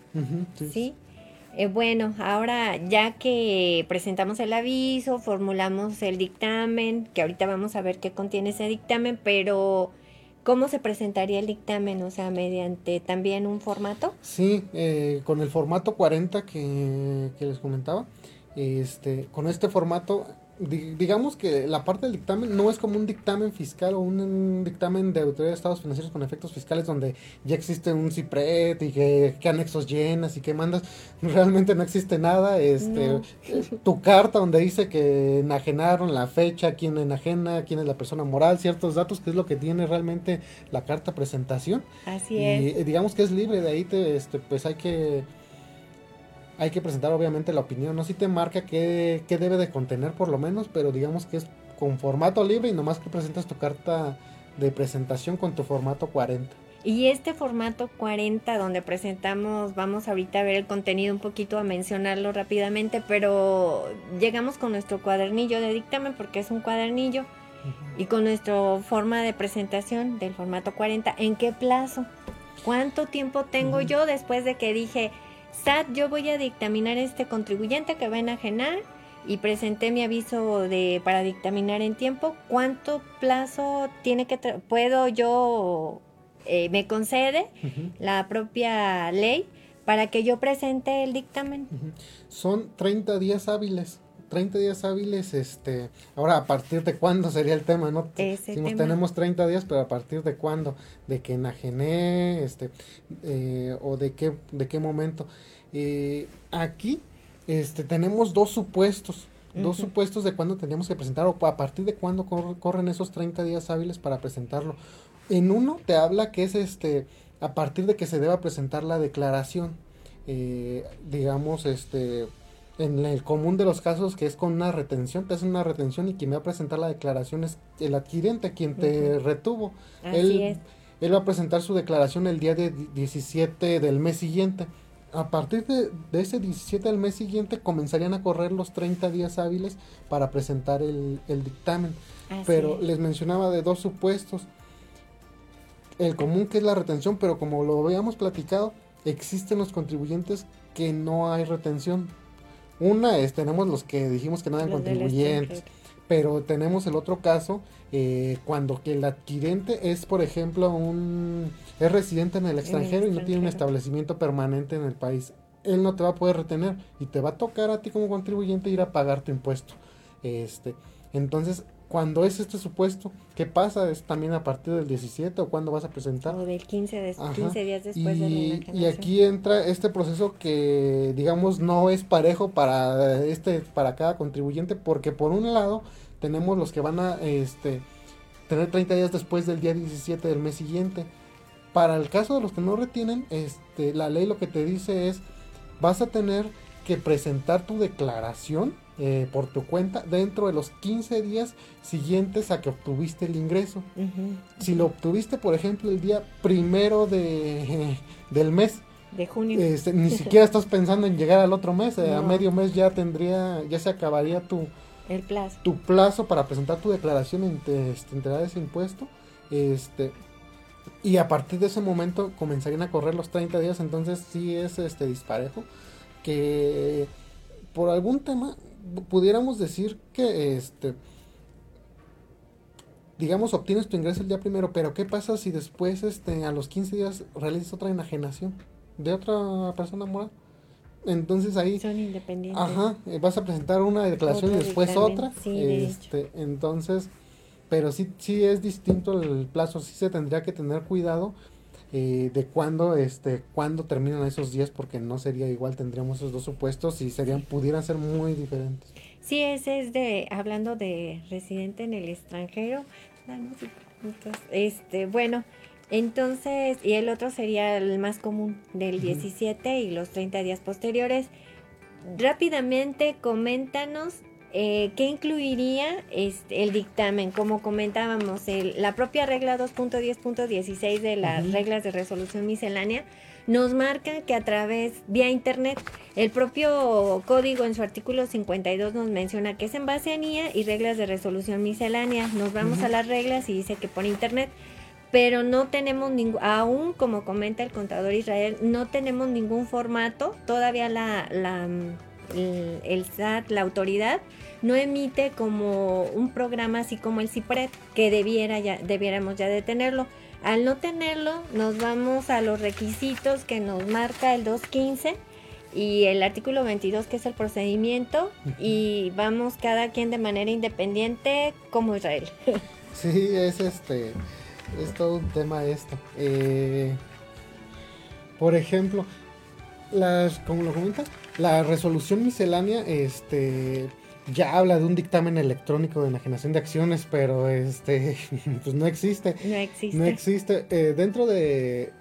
sí. Eh, bueno, ahora ya que presentamos el aviso, formulamos el dictamen, que ahorita vamos a ver qué contiene ese dictamen, pero ¿Cómo se presentaría el dictamen? O sea, mediante también un formato. Sí, eh, con el formato 40 que, que les comentaba. Este, con este formato digamos que la parte del dictamen no es como un dictamen fiscal o un, dictamen de autoridad de estados financieros con efectos fiscales donde ya existe un CIPRET y que, anexos llenas y que mandas. Realmente no existe nada. Este, Tu carta donde dice que enajenaron la fecha, quién enajena, quién es la persona moral, ciertos datos, que es lo que tiene realmente la carta presentación. Así es. Y digamos que es libre, de ahí te, este, pues hay que hay que presentar obviamente la opinión, no si te marca qué, qué debe de contener por lo menos, pero digamos que es con formato libre y nomás que presentas tu carta de presentación con tu formato 40. Y este formato 40 donde presentamos, vamos ahorita a ver el contenido un poquito, a mencionarlo rápidamente, pero llegamos con nuestro cuadernillo de dictamen porque es un cuadernillo y con nuestra forma de presentación del formato 40, ¿en qué plazo? ¿Cuánto tiempo tengo yo después de que dije, SAT, yo voy a dictaminar este contribuyente que va a enajenar y presenté mi aviso de para dictaminar en tiempo? ¿Cuánto plazo tiene que puedo yo eh, me concede la propia ley para que yo presente el dictamen. Son 30 días hábiles. 30 días hábiles, este, ahora a partir de cuándo sería el tema, ¿no? tenemos 30 días, pero a partir de cuándo, de que enajené, este, eh, o de qué, de qué momento. Eh, aquí, este, tenemos dos supuestos, dos supuestos de cuándo teníamos que presentar, o a partir de cuándo corren esos 30 días hábiles para presentarlo. En uno te habla que es este a partir de que se deba presentar la declaración, eh, digamos, este, en el común de los casos que es con una retención, te hacen una retención y quien va a presentar la declaración es el adquirente, quien te retuvo. él, él va a presentar su declaración el día de 17 del mes siguiente. A partir de, ese 17 del mes siguiente comenzarían a correr los 30 días hábiles para presentar el, dictamen. Pero les mencionaba de dos supuestos el común que es la retención, pero como lo habíamos platicado, existen los contribuyentes que no hay retención. Una es, tenemos los que dijimos que no eran contribuyentes, pero tenemos el otro caso eh, cuando que el adquirente es, por ejemplo, un es residente en el extranjero y no tiene un establecimiento permanente en el país. Él no te va a poder retener y te va a tocar a ti como contribuyente ir a pagar tu impuesto. Este, entonces, cuando es este supuesto, ¿qué pasa? ¿Es también a partir del 17 o cuándo vas a presentar? O del 15, de, 15 días después y, de la Y aquí entra este proceso que, digamos, no es parejo para, este, para cada contribuyente, porque por un lado tenemos los que van a este, tener 30 días después del día 17 del mes siguiente. Para el caso de los que no retienen, este, la ley lo que te dice es, vas a tener que presentar tu declaración eh, por tu cuenta dentro de los 15 días siguientes a que obtuviste el ingreso. Si lo obtuviste, por ejemplo, el día primero de, del mes, de junio. Este, ni siquiera estás pensando en llegar al otro mes, a medio mes ya tendría, ya se acabaría tu, el plazo. tu plazo para presentar tu declaración en este, entregar ese impuesto. Este, y a partir de ese momento comenzarían a correr los 30 días, entonces sí es este disparejo que por algún tema pudiéramos decir que este digamos obtienes tu ingreso el día primero, pero ¿qué pasa si después este a los 15 días realizas otra enajenación de otra persona moral? Entonces ahí son independientes. Ajá, eh, vas a presentar una declaración y después otra. este, entonces, pero sí sí es distinto el plazo, sí se tendría que tener cuidado eh, de cuándo este cuándo terminan esos días porque no sería igual tendríamos esos dos supuestos y serían pudieran ser muy diferentes. Sí ese es de hablando de residente en el extranjero este bueno entonces y el otro sería el más común del 17 y los 30 días posteriores. Rápidamente coméntanos eh, ¿Qué incluiría este, el dictamen? Como comentábamos, la propia regla 2.10.16 de las reglas de resolución miscelánea nos marca que a través, vía Internet, el propio código en su artículo 52 nos menciona que es en base a NIA y reglas de resolución miscelánea. Nos vamos a las reglas y dice que por Internet, pero no tenemos ningún, aún como comenta el contador Israel, no tenemos ningún formato, todavía la, la el, SAT, la autoridad, no emite como un programa así como el CIPRED, que debiera ya, debiéramos ya de tenerlo. Al no tenerlo, nos vamos a los requisitos que nos marca el 215 y el artículo 22, que es el procedimiento, y vamos cada quien de manera independiente como Israel. Sí, es este, es todo un tema esto. Eh, por ejemplo, las, como lo comentas, la resolución miscelánea, este, ya habla de un dictamen electrónico de enajenación de acciones, pero este, pues no existe. No existe. No existe. Eh, dentro de,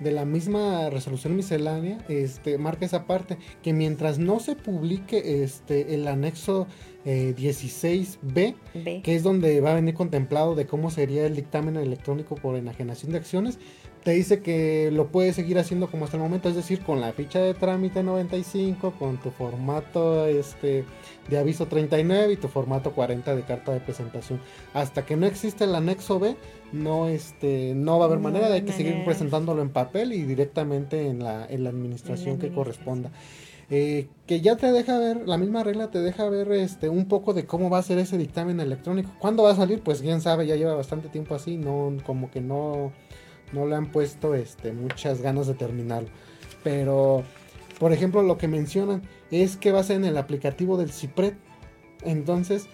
de, la misma resolución miscelánea, este, marca esa parte, que mientras no se publique este, el anexo 16B, que es donde va a venir contemplado de cómo sería el dictamen electrónico por enajenación de acciones te dice que lo puedes seguir haciendo como hasta el momento, es decir, con la ficha de trámite 95, con tu formato este de aviso 39 y tu formato 40 de carta de presentación. Hasta que no existe el anexo B, no este no va a haber manera, de hay que seguir presentándolo en papel y directamente en la, en la administración que corresponda. Eh, que ya te deja ver, la misma regla te deja ver este un poco de cómo va a ser ese dictamen electrónico. ¿Cuándo va a salir? Pues quién sabe, ya lleva bastante tiempo así, no como que no no le han puesto este, muchas ganas de terminarlo. Pero, por ejemplo, lo que mencionan es que va a ser en el aplicativo del CIPRED. Entonces,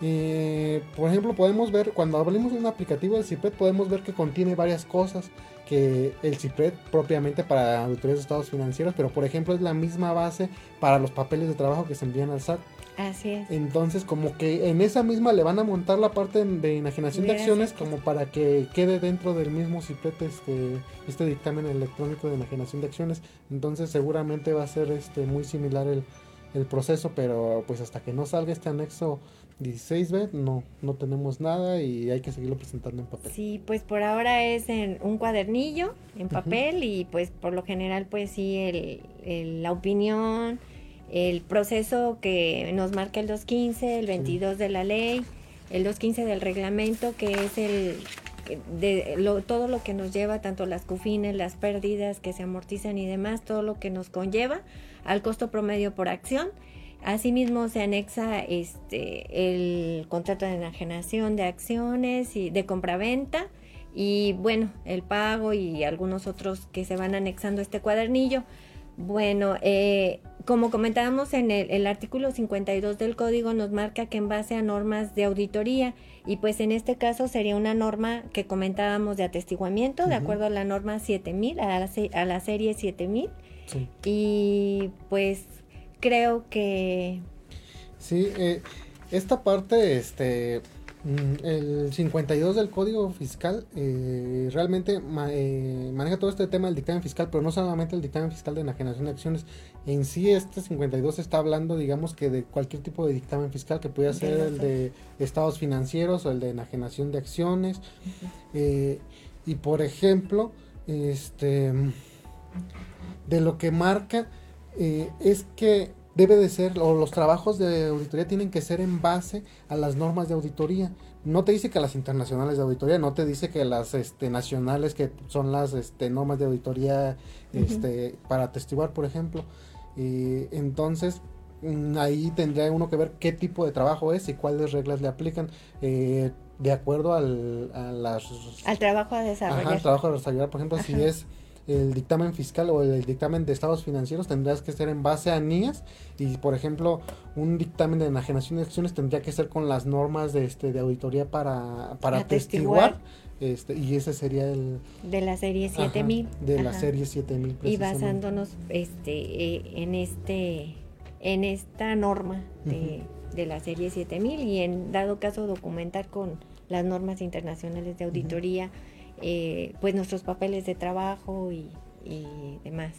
eh, por ejemplo, podemos ver, cuando hablemos de un aplicativo del CIPRED, podemos ver que contiene varias cosas que el CIPRED propiamente para auditorías de estados financieros, pero por ejemplo es la misma base para los papeles de trabajo que se envían al SAT. Así es. Entonces, como que en esa misma le van a montar la parte de enajenación de acciones como para que quede dentro del mismo CIPRED este, este dictamen electrónico de enajenación de acciones. Entonces, seguramente va a ser este muy similar el, el proceso, pero pues hasta que no salga este anexo 16B no, no tenemos nada y hay que seguirlo presentando en papel. Sí, pues por ahora es en un cuadernillo, en papel y pues por lo general pues sí el, la opinión, el proceso que nos marca el 215, el 22 de la ley, el 215 del reglamento que es el de todo lo que nos lleva, tanto las cufines, las pérdidas que se amortizan y demás, todo lo que nos conlleva al costo promedio por acción Asimismo se anexa este el contrato de enajenación de acciones y de compraventa y bueno, el pago y algunos otros que se van anexando a este cuadernillo. Bueno, eh, como comentábamos en el, artículo 52 del código nos marca que en base a normas de auditoría y pues en este caso sería una norma que comentábamos de atestiguamiento de acuerdo a la norma 7000, a la, a la serie 7000 y pues creo que... Sí, eh, esta parte, este, el 52 del Código Fiscal eh, realmente eh, maneja todo este tema del dictamen fiscal, pero no solamente el dictamen fiscal de enajenación de acciones. En sí, este 52 está hablando, digamos, que de cualquier tipo de dictamen fiscal, que pueda ser el de estados financieros o el de enajenación de acciones. y por ejemplo, este, de lo que marca eh, es que debe de ser, o los trabajos de auditoría tienen que ser en base a las normas de auditoría. No te dice que las internacionales de auditoría, no te dice que las este, nacionales, que son las este, normas de auditoría este, para atestiguar, por ejemplo. y entonces, mm, ahí tendría uno que ver qué tipo de trabajo es y cuáles reglas le aplican. Eh, de acuerdo al, a las... Al trabajo a desarrollar. Ajá, al trabajo a desarrollar. Por ejemplo, si es el dictamen fiscal o el dictamen de estados financieros tendrás que ser en base a NIAS y por ejemplo un dictamen de enajenación de acciones tendría que ser con las normas de este de auditoría para para atestiguar este, y ese sería el de la serie 7000 de la serie 7000 y basándonos este eh, en este en esta norma de, de la serie 7000 y en dado caso documentar con las normas internacionales de auditoría eh, pues nuestros papeles de trabajo y, demás.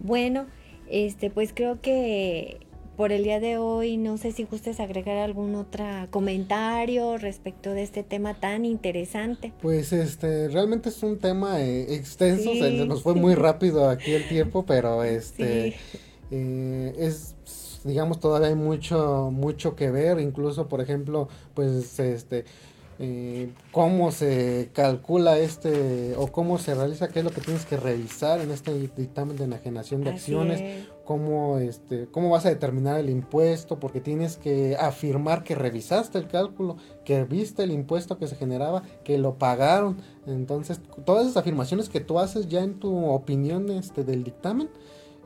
Bueno, este, pues creo que por el día de hoy no sé si gustes agregar algún otro comentario respecto de este tema tan interesante. Pues este, realmente es un tema eh, extenso, se nos fue muy rápido aquí el tiempo, pero este eh, es digamos todavía hay mucho mucho que ver, incluso por ejemplo, pues este eh, cómo se calcula este o cómo se realiza, qué es lo que tienes que revisar en este dictamen de enajenación de acciones, cómo este cómo vas a determinar el impuesto, porque tienes que afirmar que revisaste el cálculo, que viste el impuesto que se generaba, que lo pagaron. Entonces, todas esas afirmaciones que tú haces ya en tu opinión este del dictamen,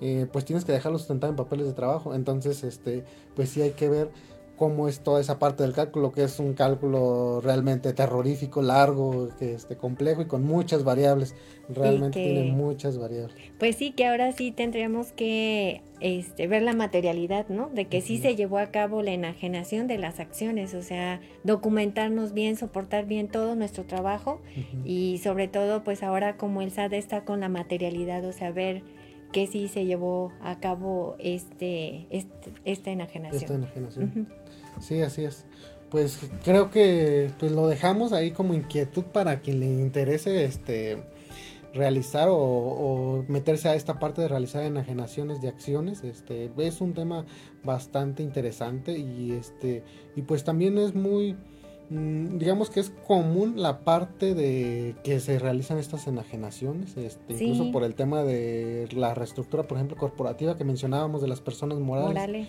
eh, pues tienes que dejarlo sustentado en papeles de trabajo. Entonces, este, pues sí hay que ver cómo es toda esa parte del cálculo, que es un cálculo realmente terrorífico, largo, que este, complejo y con muchas variables. Realmente tiene muchas variables. Pues sí, que ahora sí tendríamos que este, ver la materialidad, ¿no? De que sí se llevó a cabo la enajenación de las acciones, o sea, documentarnos bien, soportar bien todo nuestro trabajo y sobre todo, pues ahora como el SAD está con la materialidad, o sea, ver que sí se llevó a cabo este, este esta enajenación. Esta enajenación. Sí, así es. Pues creo que pues lo dejamos ahí como inquietud para quien le interese este realizar o, meterse a esta parte de realizar enajenaciones de acciones este es un tema bastante interesante y este y pues también es muy mm, digamos que es común la parte de que se realizan estas enajenaciones este, incluso por el tema de la reestructura por ejemplo corporativa que mencionábamos de las personas morales,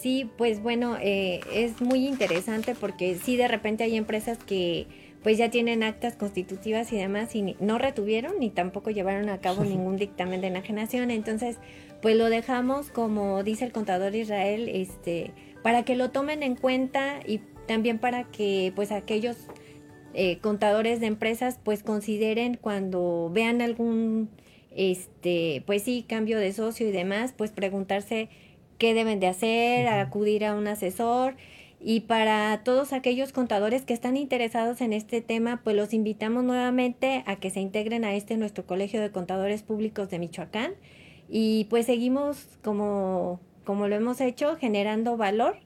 Sí, pues bueno, eh, es muy interesante porque sí de repente hay empresas que pues ya tienen actas constitutivas y demás y no retuvieron ni tampoco llevaron a cabo ningún dictamen de enajenación. Entonces, pues lo dejamos como dice el contador Israel, este, para que lo tomen en cuenta y también para que pues aquellos eh, contadores de empresas pues consideren cuando vean algún este pues sí cambio de socio y demás pues preguntarse qué deben de hacer acudir a un asesor y para todos aquellos contadores que están interesados en este tema, pues los invitamos nuevamente a que se integren a este nuestro Colegio de Contadores Públicos de Michoacán. Y pues seguimos como, como lo hemos hecho, generando valor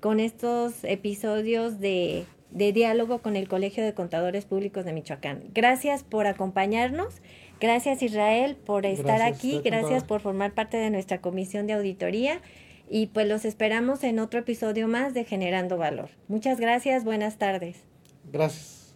con estos episodios de, de diálogo con el Colegio de Contadores Públicos de Michoacán. Gracias por acompañarnos. Gracias Israel por estar aquí. Gracias por formar parte de nuestra comisión de auditoría y pues los esperamos en otro episodio más de Generando Valor. Muchas gracias, buenas tardes. Gracias.